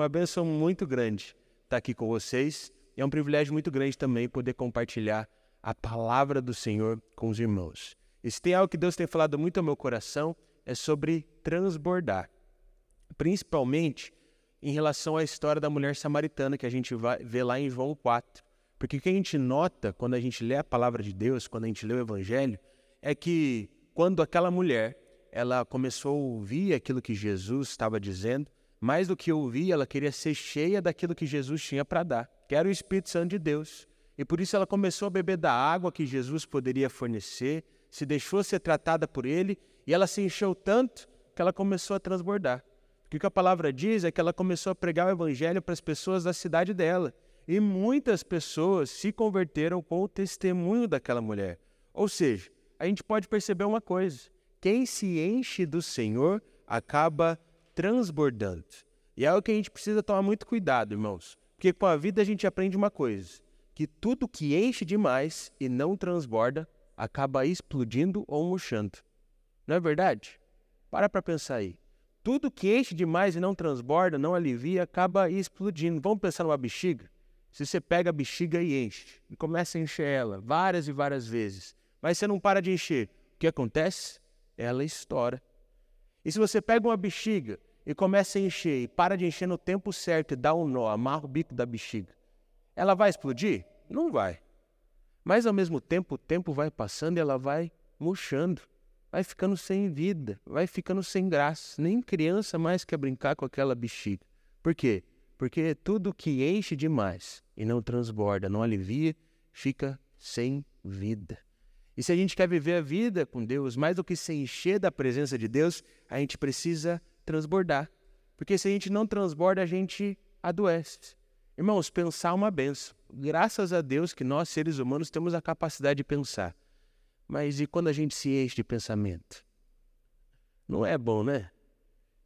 uma benção muito grande estar aqui com vocês. É um privilégio muito grande também poder compartilhar a palavra do Senhor com os irmãos. E se tem algo que Deus tem falado muito ao meu coração, é sobre transbordar. Principalmente em relação à história da mulher samaritana que a gente vai ver lá em João 4. Porque o que a gente nota quando a gente lê a palavra de Deus, quando a gente lê o Evangelho, é que quando aquela mulher ela começou a ouvir aquilo que Jesus estava dizendo, mais do que ouvir, ela queria ser cheia daquilo que Jesus tinha para dar, que era o Espírito Santo de Deus. E por isso ela começou a beber da água que Jesus poderia fornecer, se deixou ser tratada por ele, e ela se encheu tanto que ela começou a transbordar. O que a palavra diz é que ela começou a pregar o evangelho para as pessoas da cidade dela. E muitas pessoas se converteram com o testemunho daquela mulher. Ou seja, a gente pode perceber uma coisa: quem se enche do Senhor acaba transbordando. E é algo que a gente precisa tomar muito cuidado, irmãos. Porque com a vida a gente aprende uma coisa: que tudo que enche demais e não transborda acaba explodindo ou murchando. Não é verdade? Para para pensar aí. Tudo que enche demais e não transborda, não alivia, acaba explodindo. Vamos pensar numa bexiga? Se você pega a bexiga e enche, e começa a encher ela várias e várias vezes, mas você não para de encher, o que acontece? Ela estoura. E se você pega uma bexiga e começa a encher, e para de encher no tempo certo e dá um nó, amarra o bico da bexiga, ela vai explodir? Não vai. Mas ao mesmo tempo, o tempo vai passando e ela vai murchando vai ficando sem vida, vai ficando sem graça. Nem criança mais quer brincar com aquela bexiga. Por quê? Porque tudo que enche demais e não transborda, não alivia, fica sem vida. E se a gente quer viver a vida com Deus, mais do que se encher da presença de Deus, a gente precisa transbordar. Porque se a gente não transborda, a gente adoece. Irmãos, pensar é uma benção. Graças a Deus que nós, seres humanos, temos a capacidade de pensar. Mas e quando a gente se enche de pensamento? Não é bom, né?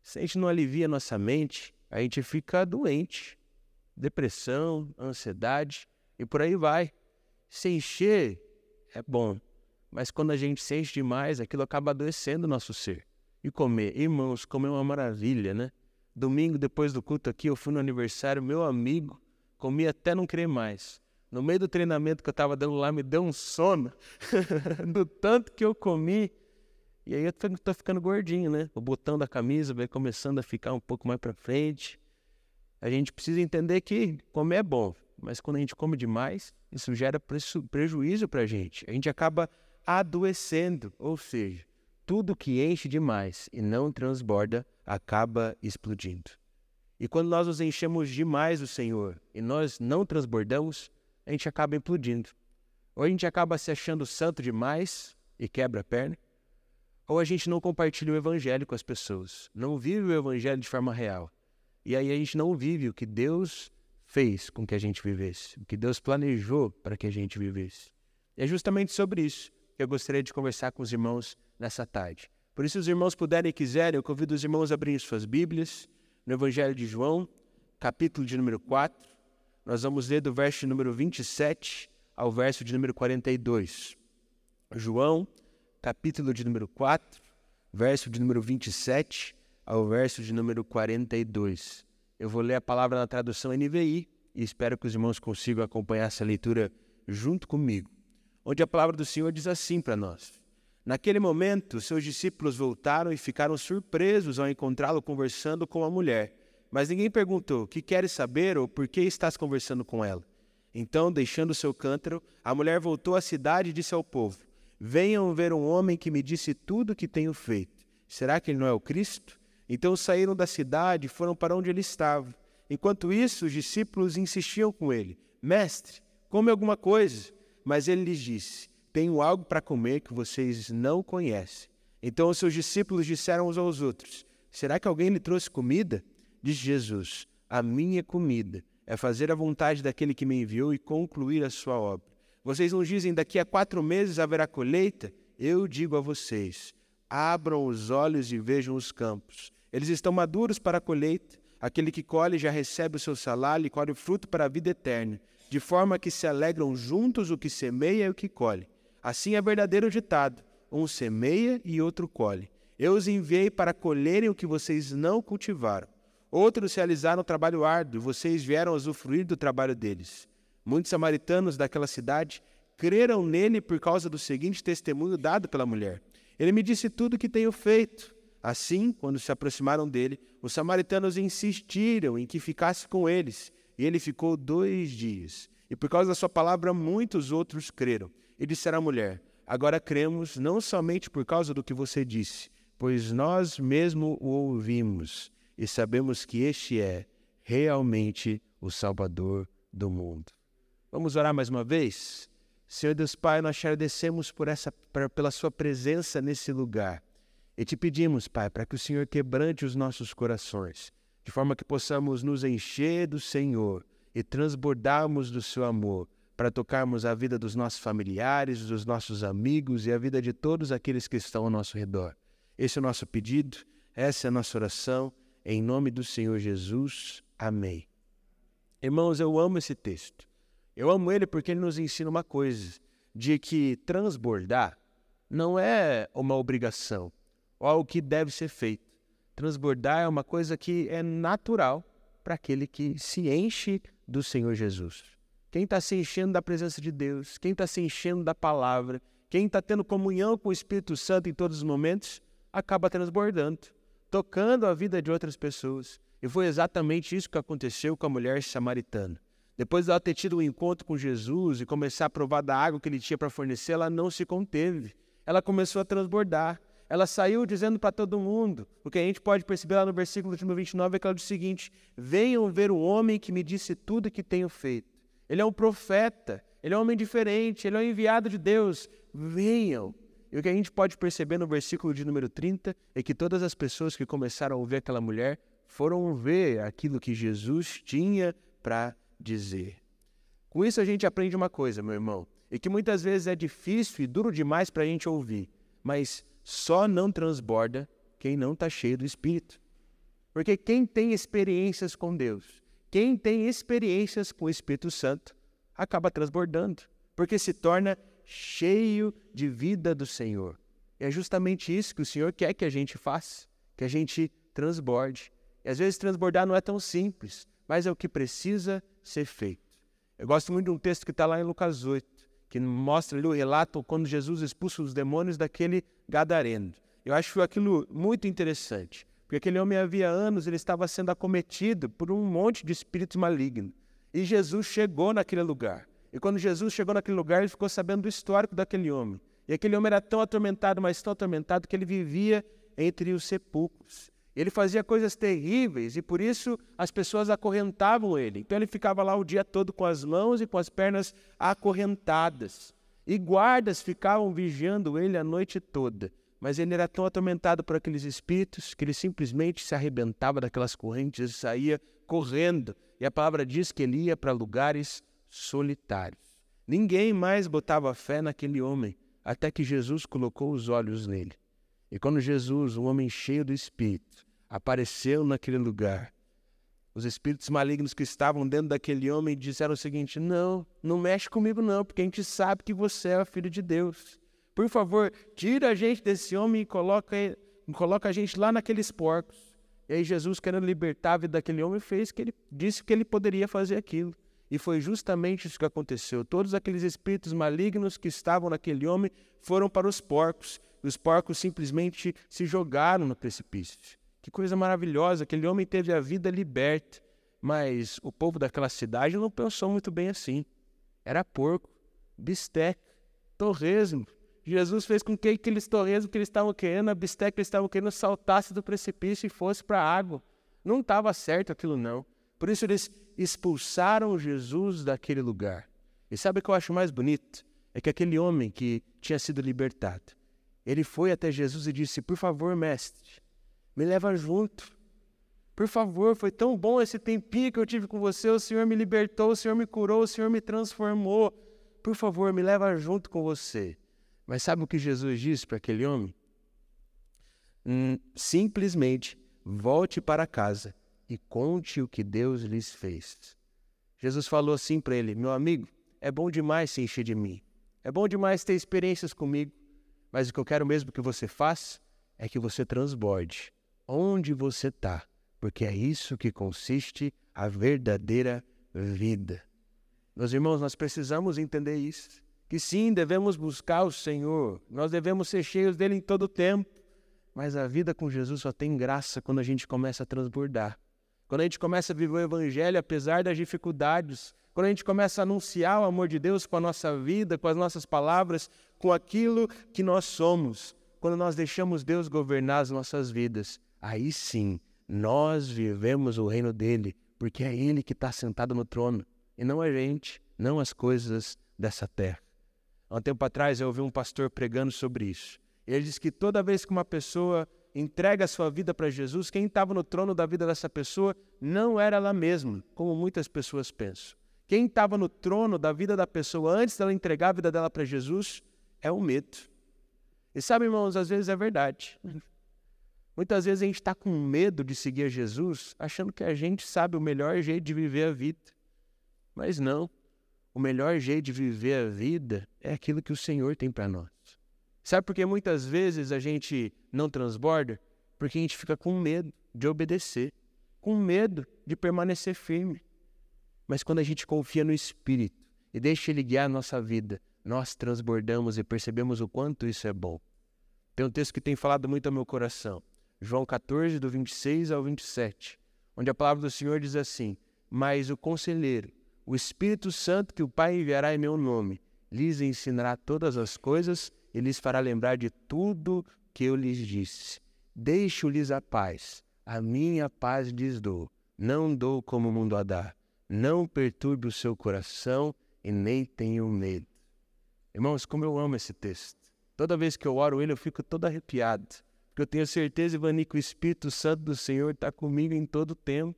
Se a gente não alivia nossa mente, a gente fica doente. Depressão, ansiedade e por aí vai. Se encher é bom, mas quando a gente se enche demais, aquilo acaba adoecendo o nosso ser. E comer, irmãos, comer é uma maravilha, né? Domingo, depois do culto aqui, eu fui no aniversário, meu amigo, comi até não querer mais. No meio do treinamento que eu estava dando lá, me deu um sono do tanto que eu comi. E aí eu tô ficando gordinho, né? O botão da camisa vai começando a ficar um pouco mais para frente. A gente precisa entender que comer é bom, mas quando a gente come demais, isso gera prejuízo para a gente. A gente acaba adoecendo, ou seja, tudo que enche demais e não transborda acaba explodindo. E quando nós nos enchemos demais do Senhor e nós não transbordamos, a gente acaba implodindo. Ou a gente acaba se achando santo demais e quebra a perna, ou a gente não compartilha o evangelho com as pessoas, não vive o evangelho de forma real. E aí a gente não vive o que Deus fez com que a gente vivesse, o que Deus planejou para que a gente vivesse. E é justamente sobre isso que eu gostaria de conversar com os irmãos nessa tarde. Por isso, se os irmãos puderem e quiserem, eu convido os irmãos a abrirem suas Bíblias no Evangelho de João, capítulo de número 4. Nós vamos ler do verso número 27 ao verso de número 42. João, capítulo de número 4, verso de número 27 ao verso de número 42. Eu vou ler a palavra na tradução NVI e espero que os irmãos consigam acompanhar essa leitura junto comigo. Onde a palavra do Senhor diz assim para nós: Naquele momento, seus discípulos voltaram e ficaram surpresos ao encontrá-lo conversando com a mulher. Mas ninguém perguntou: Que queres saber ou por que estás conversando com ela? Então, deixando seu cântaro, a mulher voltou à cidade e disse ao povo: Venham ver um homem que me disse tudo o que tenho feito. Será que ele não é o Cristo? Então saíram da cidade e foram para onde ele estava. Enquanto isso, os discípulos insistiam com ele: Mestre, come alguma coisa. Mas ele lhes disse: Tenho algo para comer que vocês não conhecem. Então os seus discípulos disseram uns aos outros: Será que alguém lhe trouxe comida? Diz Jesus: A minha comida é fazer a vontade daquele que me enviou e concluir a sua obra. Vocês não dizem daqui a quatro meses haverá colheita? Eu digo a vocês: abram os olhos e vejam os campos. Eles estão maduros para a colheita. Aquele que colhe já recebe o seu salário e colhe o fruto para a vida eterna, de forma que se alegram juntos o que semeia e o que colhe. Assim é verdadeiro ditado: um semeia e outro colhe. Eu os enviei para colherem o que vocês não cultivaram. Outros realizaram trabalho árduo e vocês vieram usufruir do trabalho deles. Muitos samaritanos daquela cidade creram nele por causa do seguinte testemunho dado pela mulher: Ele me disse tudo o que tenho feito. Assim, quando se aproximaram dele, os samaritanos insistiram em que ficasse com eles, e ele ficou dois dias. E por causa da sua palavra, muitos outros creram. E disseram à mulher: Agora cremos não somente por causa do que você disse, pois nós mesmo o ouvimos e sabemos que este é realmente o Salvador do mundo. Vamos orar mais uma vez? Senhor Deus Pai, nós te agradecemos por essa, pela Sua presença nesse lugar. E te pedimos, Pai, para que o Senhor quebrante os nossos corações, de forma que possamos nos encher do Senhor e transbordarmos do Seu amor, para tocarmos a vida dos nossos familiares, dos nossos amigos e a vida de todos aqueles que estão ao nosso redor. Esse é o nosso pedido, essa é a nossa oração, em nome do Senhor Jesus. Amém. Irmãos, eu amo esse texto. Eu amo ele porque ele nos ensina uma coisa: de que transbordar não é uma obrigação ou algo que deve ser feito. Transbordar é uma coisa que é natural para aquele que se enche do Senhor Jesus. Quem está se enchendo da presença de Deus, quem está se enchendo da palavra, quem está tendo comunhão com o Espírito Santo em todos os momentos, acaba transbordando, tocando a vida de outras pessoas. E foi exatamente isso que aconteceu com a mulher samaritana. Depois dela ter tido um encontro com Jesus e começar a provar da água que ele tinha para fornecer, ela não se conteve. Ela começou a transbordar. Ela saiu dizendo para todo mundo. O que a gente pode perceber lá no versículo número 29 é que ela diz o seguinte: Venham ver o homem que me disse tudo que tenho feito. Ele é um profeta, ele é um homem diferente, ele é um enviado de Deus. Venham. E o que a gente pode perceber no versículo de número 30 é que todas as pessoas que começaram a ouvir aquela mulher foram ver aquilo que Jesus tinha para dizer. Com isso a gente aprende uma coisa, meu irmão, e que muitas vezes é difícil e duro demais para a gente ouvir, mas só não transborda quem não está cheio do Espírito. Porque quem tem experiências com Deus, quem tem experiências com o Espírito Santo, acaba transbordando, porque se torna cheio de vida do Senhor. E é justamente isso que o Senhor quer que a gente faça, que a gente transborde. E às vezes transbordar não é tão simples, mas é o que precisa ser feito. Eu gosto muito de um texto que está lá em Lucas 8, que mostra ali o relato quando Jesus expulsa os demônios daquele gadareno. Eu acho aquilo muito interessante, porque aquele homem havia anos ele estava sendo acometido por um monte de espíritos malignos. E Jesus chegou naquele lugar. E quando Jesus chegou naquele lugar, ele ficou sabendo do histórico daquele homem. E aquele homem era tão atormentado, mas tão atormentado, que ele vivia entre os sepulcros. Ele fazia coisas terríveis e por isso as pessoas acorrentavam ele. Então ele ficava lá o dia todo com as mãos e com as pernas acorrentadas. E guardas ficavam vigiando ele a noite toda. Mas ele era tão atormentado por aqueles espíritos que ele simplesmente se arrebentava daquelas correntes e saía correndo. E a palavra diz que ele ia para lugares solitários. Ninguém mais botava fé naquele homem, até que Jesus colocou os olhos nele. E quando Jesus, um homem cheio do Espírito, apareceu naquele lugar, os espíritos malignos que estavam dentro daquele homem disseram o seguinte: Não, não mexe comigo, não, porque a gente sabe que você é o filho de Deus. Por favor, tira a gente desse homem e coloca, coloca a gente lá naqueles porcos. E aí Jesus, querendo libertar a vida daquele homem, fez que ele disse que ele poderia fazer aquilo. E foi justamente isso que aconteceu. Todos aqueles espíritos malignos que estavam naquele homem foram para os porcos. E os porcos simplesmente se jogaram no precipício. Que coisa maravilhosa! Aquele homem teve a vida liberta. Mas o povo daquela cidade não pensou muito bem assim. Era porco, bisteca, torresmo. Jesus fez com que aqueles torresmos que eles estavam querendo, a bisteca que eles estavam querendo, saltasse do precipício e fosse para a água. Não estava certo aquilo, não. Por isso eles expulsaram Jesus daquele lugar. E sabe o que eu acho mais bonito? É que aquele homem que tinha sido libertado, ele foi até Jesus e disse: Por favor, mestre, me leva junto. Por favor, foi tão bom esse tempinho que eu tive com você. O Senhor me libertou, o Senhor me curou, o Senhor me transformou. Por favor, me leva junto com você. Mas sabe o que Jesus disse para aquele homem? Hum, simplesmente volte para casa e conte o que Deus lhes fez. Jesus falou assim para ele: Meu amigo, é bom demais se encher de mim. É bom demais ter experiências comigo. Mas o que eu quero mesmo que você faça é que você transborde onde você está. porque é isso que consiste a verdadeira vida. Meus irmãos, nós precisamos entender isso. Que sim, devemos buscar o Senhor, nós devemos ser cheios dele em todo o tempo, mas a vida com Jesus só tem graça quando a gente começa a transbordar. Quando a gente começa a viver o Evangelho apesar das dificuldades, quando a gente começa a anunciar o amor de Deus com a nossa vida, com as nossas palavras, com aquilo que nós somos, quando nós deixamos Deus governar as nossas vidas, aí sim nós vivemos o reino dele, porque é Ele que está sentado no trono, e não a gente, não as coisas dessa terra. Há um tempo atrás eu ouvi um pastor pregando sobre isso. Ele disse que toda vez que uma pessoa entrega a sua vida para Jesus, quem estava no trono da vida dessa pessoa não era ela mesma, como muitas pessoas pensam. Quem estava no trono da vida da pessoa antes dela entregar a vida dela para Jesus é o medo. E sabe, irmãos, às vezes é verdade. Muitas vezes a gente está com medo de seguir a Jesus, achando que a gente sabe o melhor jeito de viver a vida. Mas não. O melhor jeito de viver a vida é aquilo que o Senhor tem para nós. Sabe por que muitas vezes a gente não transborda? Porque a gente fica com medo de obedecer, com medo de permanecer firme. Mas quando a gente confia no Espírito e deixa Ele guiar a nossa vida, nós transbordamos e percebemos o quanto isso é bom. Tem um texto que tem falado muito ao meu coração, João 14, do 26 ao 27, onde a palavra do Senhor diz assim: Mas o conselheiro, o Espírito Santo que o Pai enviará em meu nome, lhes ensinará todas as coisas e lhes fará lembrar de tudo que eu lhes disse. Deixo-lhes a paz, a minha paz lhes dou. Não dou como o mundo a dá. Não perturbe o seu coração e nem tenha medo. Irmãos, como eu amo esse texto. Toda vez que eu oro ele, eu fico todo arrepiado. Porque eu tenho certeza, Ivani, que o Espírito Santo do Senhor está comigo em todo o tempo.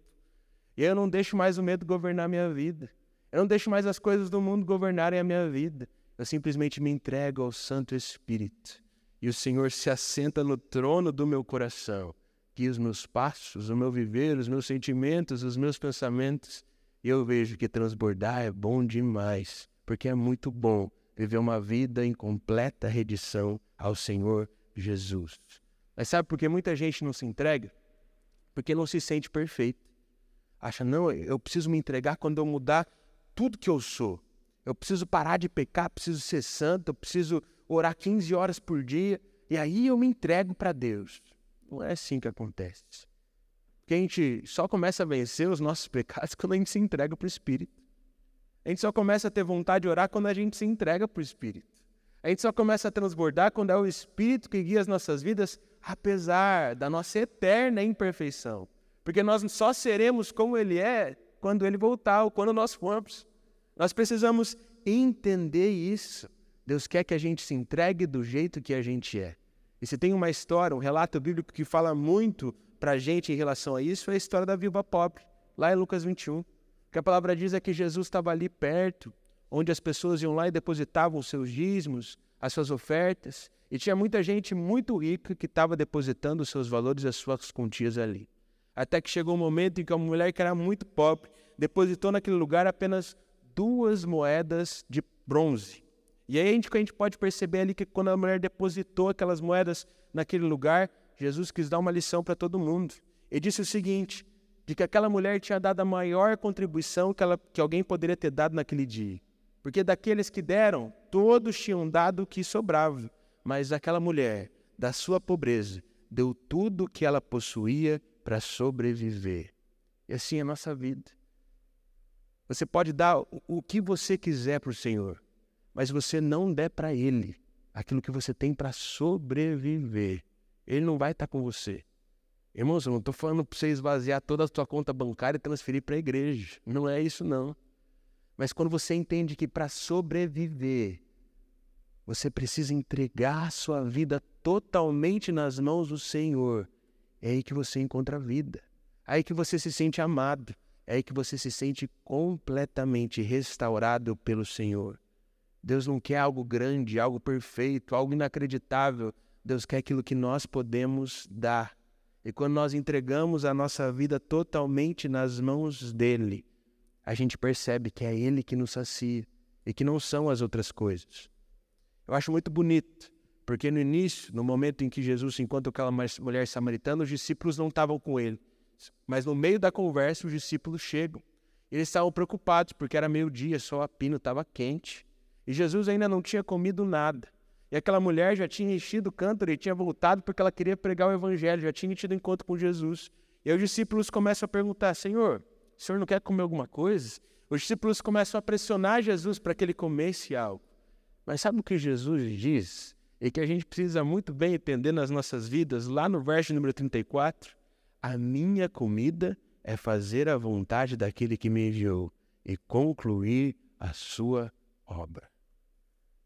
E eu não deixo mais o medo governar a minha vida. Eu não deixo mais as coisas do mundo governarem a minha vida. Eu simplesmente me entrego ao Santo Espírito. E o Senhor se assenta no trono do meu coração. Guia os meus passos, o meu viver, os meus sentimentos, os meus pensamentos. Eu vejo que transbordar é bom demais, porque é muito bom viver uma vida em completa redição ao Senhor Jesus. Mas sabe por que muita gente não se entrega? Porque não se sente perfeito. Acha, não, eu preciso me entregar quando eu mudar tudo que eu sou. Eu preciso parar de pecar, preciso ser santo, eu preciso orar 15 horas por dia e aí eu me entrego para Deus. Não é assim que acontece. Porque a gente só começa a vencer os nossos pecados quando a gente se entrega para o Espírito. A gente só começa a ter vontade de orar quando a gente se entrega para o Espírito. A gente só começa a transbordar quando é o Espírito que guia as nossas vidas, apesar da nossa eterna imperfeição. Porque nós só seremos como Ele é quando Ele voltar ou quando nós formos. Nós precisamos entender isso. Deus quer que a gente se entregue do jeito que a gente é. E se tem uma história, um relato bíblico que fala muito para a gente em relação a isso, é a história da viúva pobre, lá em Lucas 21. O que a palavra diz é que Jesus estava ali perto, onde as pessoas iam lá e depositavam os seus dízimos, as suas ofertas, e tinha muita gente muito rica que estava depositando os seus valores e as suas quantias ali. Até que chegou um momento em que uma mulher que era muito pobre depositou naquele lugar apenas duas moedas de bronze. E aí a gente, a gente pode perceber ali que quando a mulher depositou aquelas moedas naquele lugar, Jesus quis dar uma lição para todo mundo. Ele disse o seguinte: de que aquela mulher tinha dado a maior contribuição que, ela, que alguém poderia ter dado naquele dia. Porque daqueles que deram, todos tinham dado o que sobrava. Mas aquela mulher, da sua pobreza, deu tudo o que ela possuía para sobreviver. E assim é a nossa vida. Você pode dar o que você quiser para o Senhor, mas você não der para Ele aquilo que você tem para sobreviver. Ele não vai estar com você. Irmãos, eu não estou falando para você esvaziar toda a sua conta bancária e transferir para a igreja. Não é isso, não. Mas quando você entende que para sobreviver, você precisa entregar sua vida totalmente nas mãos do Senhor, é aí que você encontra a vida. É aí que você se sente amado é aí que você se sente completamente restaurado pelo Senhor. Deus não quer algo grande, algo perfeito, algo inacreditável. Deus quer aquilo que nós podemos dar. E quando nós entregamos a nossa vida totalmente nas mãos dele, a gente percebe que é ele que nos sacia e que não são as outras coisas. Eu acho muito bonito, porque no início, no momento em que Jesus encontra aquela mulher samaritana, os discípulos não estavam com ele. Mas no meio da conversa, os discípulos chegam. Eles estavam preocupados porque era meio-dia, só a pino estava quente. E Jesus ainda não tinha comido nada. E aquela mulher já tinha enchido o cântaro e tinha voltado porque ela queria pregar o evangelho, já tinha tido encontro com Jesus. E aí os discípulos começam a perguntar: Senhor, o senhor não quer comer alguma coisa? Os discípulos começam a pressionar Jesus para que ele comesse algo. Mas sabe o que Jesus diz? E que a gente precisa muito bem entender nas nossas vidas, lá no verso número 34: A minha comida é fazer a vontade daquele que me enviou e concluir a sua obra.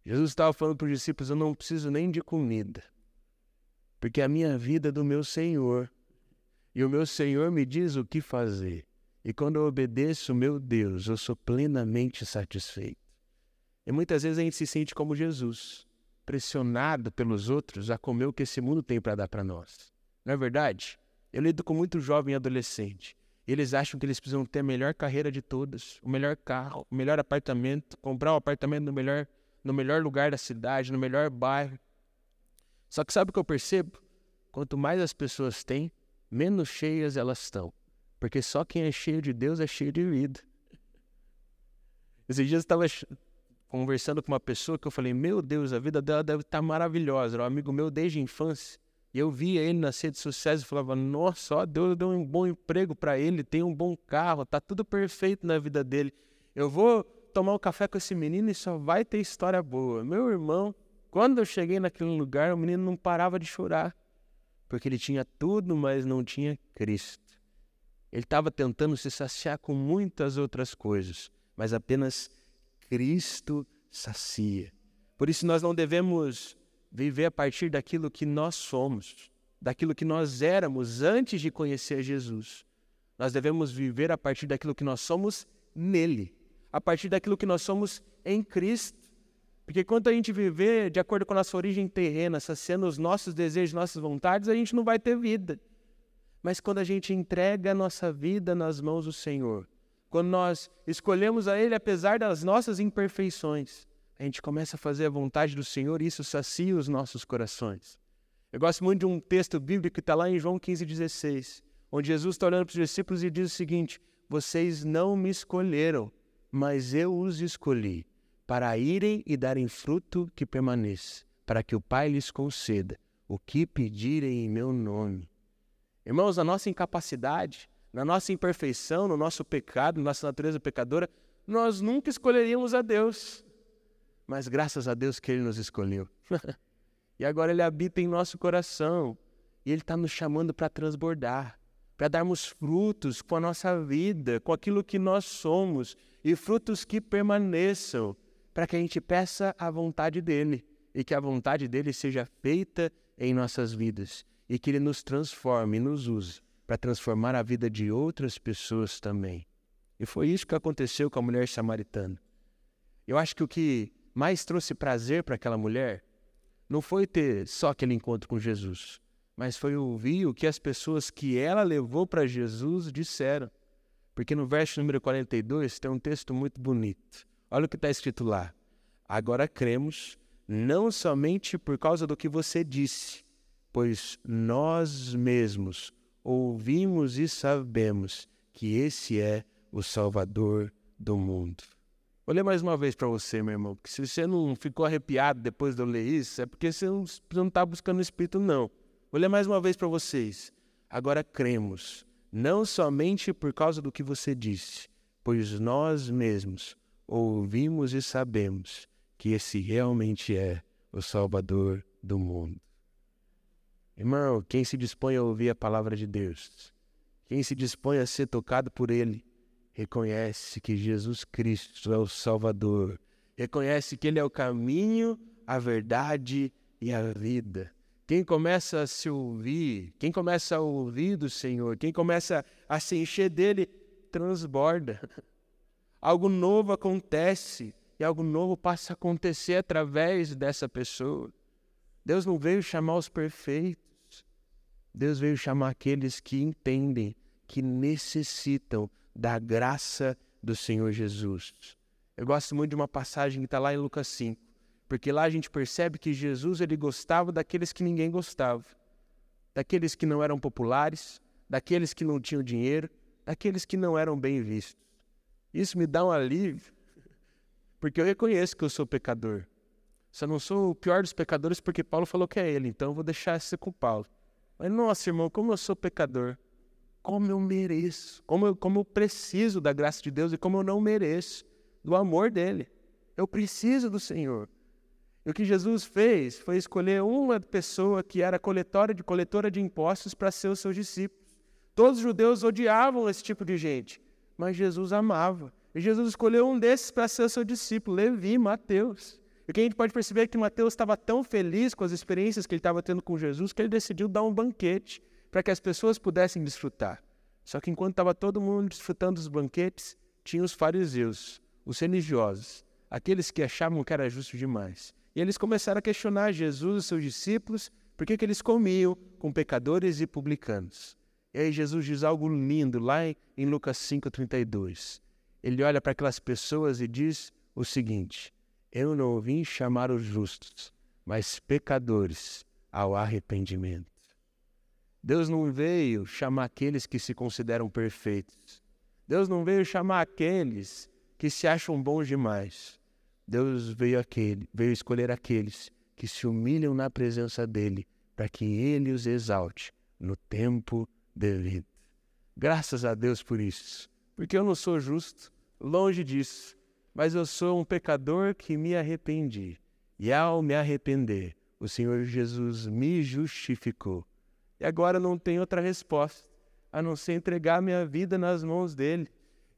Jesus estava falando para os discípulos: Eu não preciso nem de comida, porque a minha vida é do meu Senhor. E o meu Senhor me diz o que fazer. E quando eu obedeço meu Deus, eu sou plenamente satisfeito. E muitas vezes a gente se sente como Jesus, pressionado pelos outros a comer o que esse mundo tem para dar para nós. Não é verdade? Eu lido com muito jovem e adolescente. Eles acham que eles precisam ter a melhor carreira de todas, o melhor carro, o melhor apartamento, comprar um apartamento no melhor no melhor lugar da cidade, no melhor bairro. Só que sabe o que eu percebo? Quanto mais as pessoas têm, menos cheias elas estão. Porque só quem é cheio de Deus é cheio de vida. Esses dias eu estava conversando com uma pessoa que eu falei: Meu Deus, a vida dela deve estar maravilhosa. Era um amigo meu desde a infância. E eu via ele nas redes sociais e falava: Nossa, ó, Deus deu um bom emprego para ele, tem um bom carro, tá tudo perfeito na vida dele. Eu vou tomar um café com esse menino e só vai ter história boa. Meu irmão, quando eu cheguei naquele lugar, o menino não parava de chorar, porque ele tinha tudo, mas não tinha Cristo. Ele estava tentando se saciar com muitas outras coisas, mas apenas Cristo sacia. Por isso nós não devemos viver a partir daquilo que nós somos, daquilo que nós éramos antes de conhecer Jesus. Nós devemos viver a partir daquilo que nós somos nele a partir daquilo que nós somos em Cristo. Porque quando a gente viver de acordo com a nossa origem terrena, saciando os nossos desejos, nossas vontades, a gente não vai ter vida. Mas quando a gente entrega a nossa vida nas mãos do Senhor, quando nós escolhemos a Ele apesar das nossas imperfeições, a gente começa a fazer a vontade do Senhor e isso sacia os nossos corações. Eu gosto muito de um texto bíblico que está lá em João 15,16, onde Jesus está olhando para os discípulos e diz o seguinte: Vocês não me escolheram, mas eu os escolhi para irem e darem fruto que permaneça, para que o Pai lhes conceda o que pedirem em meu nome. Irmãos, a nossa incapacidade, na nossa imperfeição, no nosso pecado, na nossa natureza pecadora, nós nunca escolheríamos a Deus. Mas graças a Deus que Ele nos escolheu. e agora Ele habita em nosso coração. E Ele está nos chamando para transbordar para darmos frutos com a nossa vida, com aquilo que nós somos, e frutos que permaneçam, para que a gente peça a vontade dEle e que a vontade dEle seja feita em nossas vidas e que Ele nos transforme e nos use para transformar a vida de outras pessoas também. E foi isso que aconteceu com a mulher samaritana. Eu acho que o que mais trouxe prazer para aquela mulher não foi ter só aquele encontro com Jesus, mas foi ouvir o que as pessoas que ela levou para Jesus disseram. Porque no verso número 42 tem um texto muito bonito. Olha o que está escrito lá. Agora cremos, não somente por causa do que você disse, pois nós mesmos ouvimos e sabemos que esse é o Salvador do mundo. Vou ler mais uma vez para você, meu irmão, que se você não ficou arrepiado depois de eu ler isso, é porque você não está buscando o Espírito, não. Vou ler mais uma vez para vocês. Agora cremos, não somente por causa do que você disse, pois nós mesmos ouvimos e sabemos que esse realmente é o Salvador do mundo. Irmão, quem se dispõe a ouvir a palavra de Deus, quem se dispõe a ser tocado por Ele, reconhece que Jesus Cristo é o Salvador, reconhece que Ele é o caminho, a verdade e a vida. Quem começa a se ouvir, quem começa a ouvir do Senhor, quem começa a se encher dele, transborda. Algo novo acontece e algo novo passa a acontecer através dessa pessoa. Deus não veio chamar os perfeitos. Deus veio chamar aqueles que entendem, que necessitam da graça do Senhor Jesus. Eu gosto muito de uma passagem que está lá em Lucas 5 porque lá a gente percebe que Jesus ele gostava daqueles que ninguém gostava, daqueles que não eram populares, daqueles que não tinham dinheiro, daqueles que não eram bem vistos. Isso me dá um alívio, porque eu reconheço que eu sou pecador. Só não sou o pior dos pecadores porque Paulo falou que é ele, então eu vou deixar isso com Paulo. Mas, nossa, irmão, como eu sou pecador, como eu mereço, como eu, como eu preciso da graça de Deus e como eu não mereço do amor dele. Eu preciso do Senhor. E o que Jesus fez foi escolher uma pessoa que era coletora de coletora de impostos para ser os seus discípulos. Todos os judeus odiavam esse tipo de gente, mas Jesus amava. E Jesus escolheu um desses para ser seu discípulo, Levi, Mateus. E o que a gente pode perceber é que Mateus estava tão feliz com as experiências que ele estava tendo com Jesus que ele decidiu dar um banquete para que as pessoas pudessem desfrutar. Só que enquanto estava todo mundo desfrutando dos banquetes, tinha os fariseus, os religiosos, aqueles que achavam que era justo demais. E eles começaram a questionar Jesus e seus discípulos por que, que eles comiam com pecadores e publicanos. E aí Jesus diz algo lindo lá em Lucas 5,32. Ele olha para aquelas pessoas e diz o seguinte: Eu não vim chamar os justos, mas pecadores ao arrependimento. Deus não veio chamar aqueles que se consideram perfeitos. Deus não veio chamar aqueles que se acham bons demais. Deus veio, aquele, veio escolher aqueles que se humilham na presença dele, para que ele os exalte no tempo devido. Graças a Deus por isso, porque eu não sou justo, longe disso, mas eu sou um pecador que me arrependi. E ao me arrepender, o Senhor Jesus me justificou. E agora não tem outra resposta a não ser entregar minha vida nas mãos dele.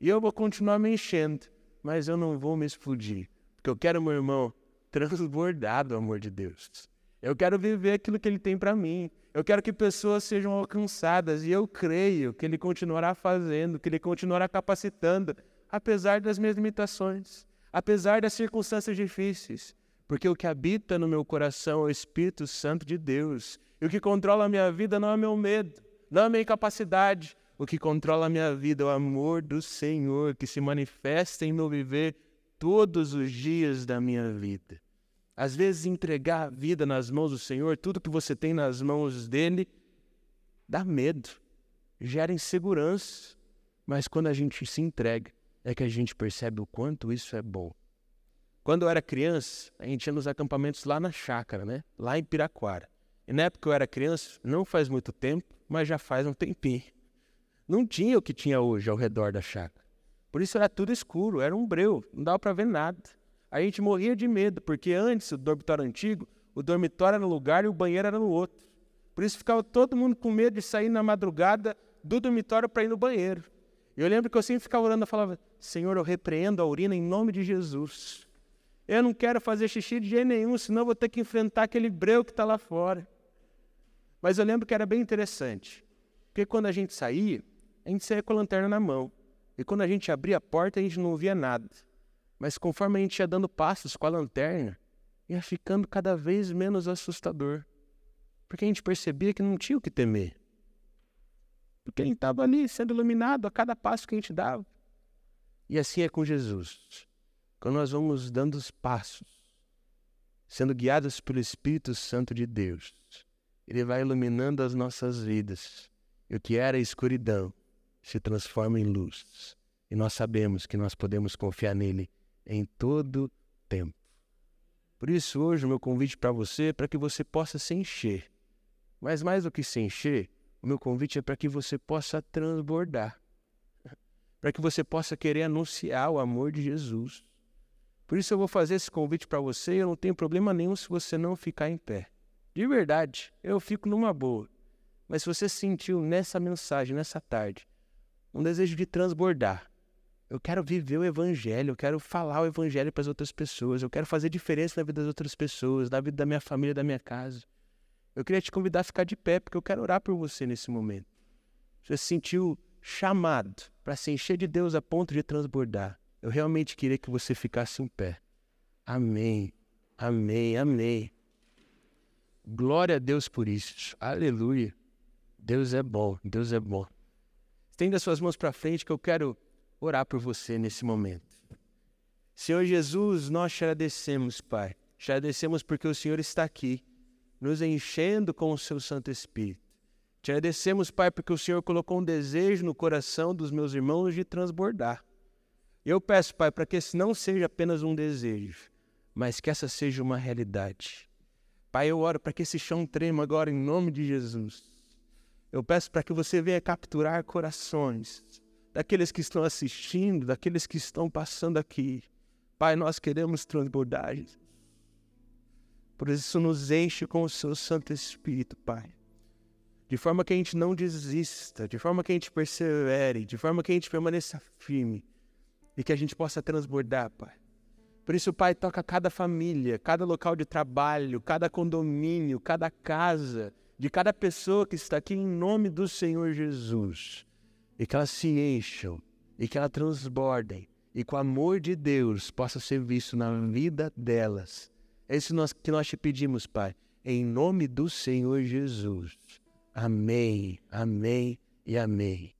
E eu vou continuar me enchendo, mas eu não vou me explodir, porque eu quero, meu irmão, transbordar do amor de Deus. Eu quero viver aquilo que Ele tem para mim. Eu quero que pessoas sejam alcançadas. E eu creio que Ele continuará fazendo, que Ele continuará capacitando, apesar das minhas limitações, apesar das circunstâncias difíceis. Porque o que habita no meu coração é o Espírito Santo de Deus. E o que controla a minha vida não é meu medo, não é minha incapacidade. O que controla a minha vida é o amor do Senhor que se manifesta em meu viver todos os dias da minha vida. Às vezes, entregar a vida nas mãos do Senhor, tudo que você tem nas mãos dele, dá medo, gera insegurança. Mas quando a gente se entrega, é que a gente percebe o quanto isso é bom. Quando eu era criança, a gente ia nos acampamentos lá na chácara, né? Lá em Piraquara. E na época que eu era criança, não faz muito tempo, mas já faz um tempinho. Não tinha o que tinha hoje ao redor da chácara. Por isso era tudo escuro, era um breu, não dava para ver nada. A gente morria de medo, porque antes, o dormitório antigo, o dormitório era no lugar e o banheiro era no outro. Por isso ficava todo mundo com medo de sair na madrugada do dormitório para ir no banheiro. Eu lembro que eu sempre ficava orando e falava: Senhor, eu repreendo a urina em nome de Jesus. Eu não quero fazer xixi de jeito nenhum, senão vou ter que enfrentar aquele breu que está lá fora. Mas eu lembro que era bem interessante, porque quando a gente saía, a gente saía com a lanterna na mão. E quando a gente abria a porta, a gente não via nada. Mas conforme a gente ia dando passos com a lanterna, ia ficando cada vez menos assustador. Porque a gente percebia que não tinha o que temer. Porque ele estava ali sendo iluminado a cada passo que a gente dava. E assim é com Jesus. Quando nós vamos dando os passos, sendo guiados pelo Espírito Santo de Deus, ele vai iluminando as nossas vidas. E o que era escuridão se transforma em luz. E nós sabemos que nós podemos confiar nele em todo tempo. Por isso, hoje, o meu convite para você é para que você possa se encher. Mas mais do que se encher, o meu convite é para que você possa transbordar. Para que você possa querer anunciar o amor de Jesus. Por isso eu vou fazer esse convite para você. Eu não tenho problema nenhum se você não ficar em pé. De verdade, eu fico numa boa. Mas se você sentiu nessa mensagem, nessa tarde, um desejo de transbordar. Eu quero viver o evangelho, eu quero falar o evangelho para as outras pessoas, eu quero fazer diferença na vida das outras pessoas, na vida da minha família, da minha casa. Eu queria te convidar a ficar de pé, porque eu quero orar por você nesse momento. Você se sentiu chamado para se encher de Deus a ponto de transbordar. Eu realmente queria que você ficasse em pé. Amém, amém, amém. Glória a Deus por isso. Aleluia. Deus é bom, Deus é bom. Estenda suas mãos para frente que eu quero orar por você nesse momento. Senhor Jesus, nós te agradecemos, Pai. Te agradecemos porque o Senhor está aqui, nos enchendo com o seu Santo Espírito. Te agradecemos, Pai, porque o Senhor colocou um desejo no coração dos meus irmãos de transbordar. Eu peço, Pai, para que esse não seja apenas um desejo, mas que essa seja uma realidade. Pai, eu oro para que esse chão trema agora em nome de Jesus. Eu peço para que você venha capturar corações daqueles que estão assistindo, daqueles que estão passando aqui. Pai, nós queremos transbordar. Por isso, nos enche com o seu Santo Espírito, Pai de forma que a gente não desista, de forma que a gente persevere, de forma que a gente permaneça firme e que a gente possa transbordar, Pai. Por isso, Pai, toca cada família, cada local de trabalho, cada condomínio, cada casa, de cada pessoa que está aqui em nome do Senhor Jesus. E que elas se encham, e que elas transbordem, e que o amor de Deus possa ser visto na vida delas. É isso que nós te pedimos, Pai, em nome do Senhor Jesus. Amém, amém e amém.